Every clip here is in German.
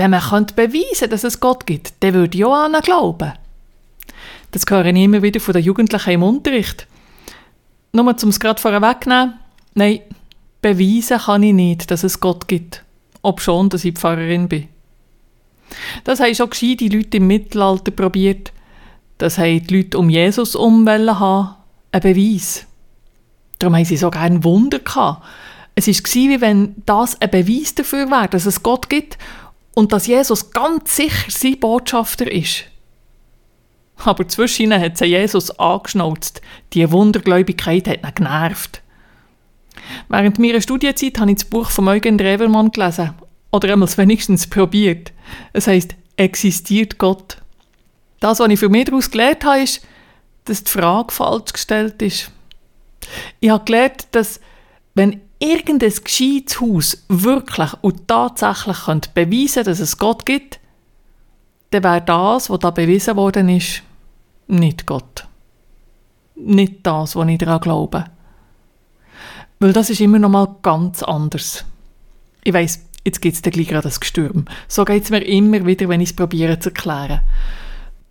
wenn man könnte beweisen dass es Gott gibt, dann würde ich auch an ihn glauben. Das höre ich immer wieder von den Jugendlichen im Unterricht. Nur um es gerade vorwegzunehmen, nein, beweisen kann ich nicht, dass es Gott gibt, ob schon, dass ich Pfarrerin bin. Das haben schon gescheite Leute im Mittelalter probiert. Das haben die Leute um Jesus um haben, ein Beweis. Darum haben sie so gerne Wunder gehabt. Es war wie wenn das ein Beweis dafür wäre, dass es Gott gibt und dass Jesus ganz sicher sein Botschafter ist. Aber zwischen ihnen hat sie Jesus angeschnauzt. Die Wundergläubigkeit hat ihn genervt. Während meiner Studienzeit habe ich das Buch von Eugen Drewermann gelesen. Oder einmal wenigstens probiert. Es heißt Existiert Gott? Das, was ich für mich daraus gelernt habe, ist, dass die Frage falsch gestellt ist. Ich habe gelernt, dass, wenn irgendein gescheites Haus wirklich und tatsächlich beweisen könnte, dass es Gott gibt, dann wäre das, was da bewiesen worden ist, nicht Gott. Nicht das, was ich daran glaube. Weil das ist immer noch mal ganz anders. Ich weiss, jetzt gibt es gleich gerade das Gestürm. So geht es mir immer wieder, wenn ich es probiere zu erklären.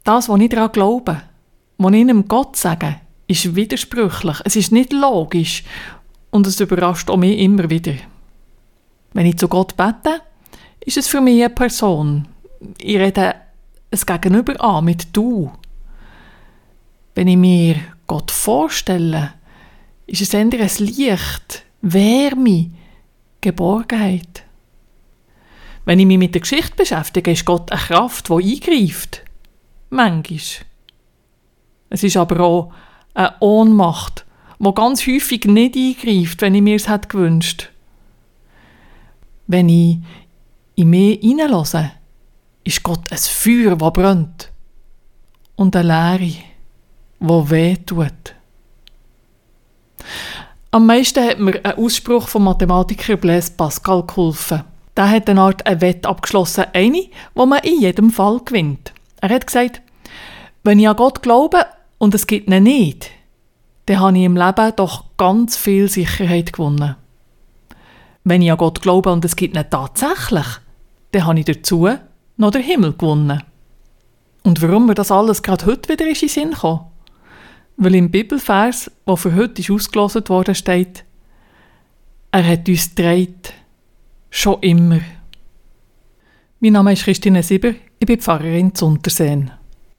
Das, was ich daran glaube, was ich einem Gott sage, ist widersprüchlich. Es ist nicht logisch und es überrascht auch mich immer wieder. Wenn ich zu Gott bete, ist es für mich eine Person. Ich rede es Gegenüber an mit Du. Wenn ich mir Gott vorstelle, ist es eher ein Licht, Wärme, Geborgenheit. Wenn ich mich mit der Geschichte beschäftige, ist Gott eine Kraft, die eingreift. Manchmal. Es ist aber auch eine Ohnmacht, die ganz häufig nicht eingreift, wenn ich mir es hätte gewünscht. Wenn ich in mich hineinlasse, ist Gott ein Feuer, das brennt. Und eine Leere, wo weh tut. Am meisten hat mir ein Ausspruch vom Mathematiker Blaise Pascal geholfen. Der hat eine Art ein Wett abgeschlossen, eine, wo man in jedem Fall gewinnt. Er hat gesagt, wenn ich an Gott glaube und es gibt ihn nicht, dann habe ich im Leben doch ganz viel Sicherheit gewonnen. Wenn ich an Gott glaube und es gibt ihn tatsächlich, dann habe ich dazu noch den Himmel gewonnen. Und warum mir das alles gerade heute wieder in den Sinn kommt? Weil im Bibelvers, der für heute ist ausgelesen worden, steht, er hat uns gedreht, schon immer. Mein Name ist Christine Sieber, ich bin Pfarrerin zu Unterseen.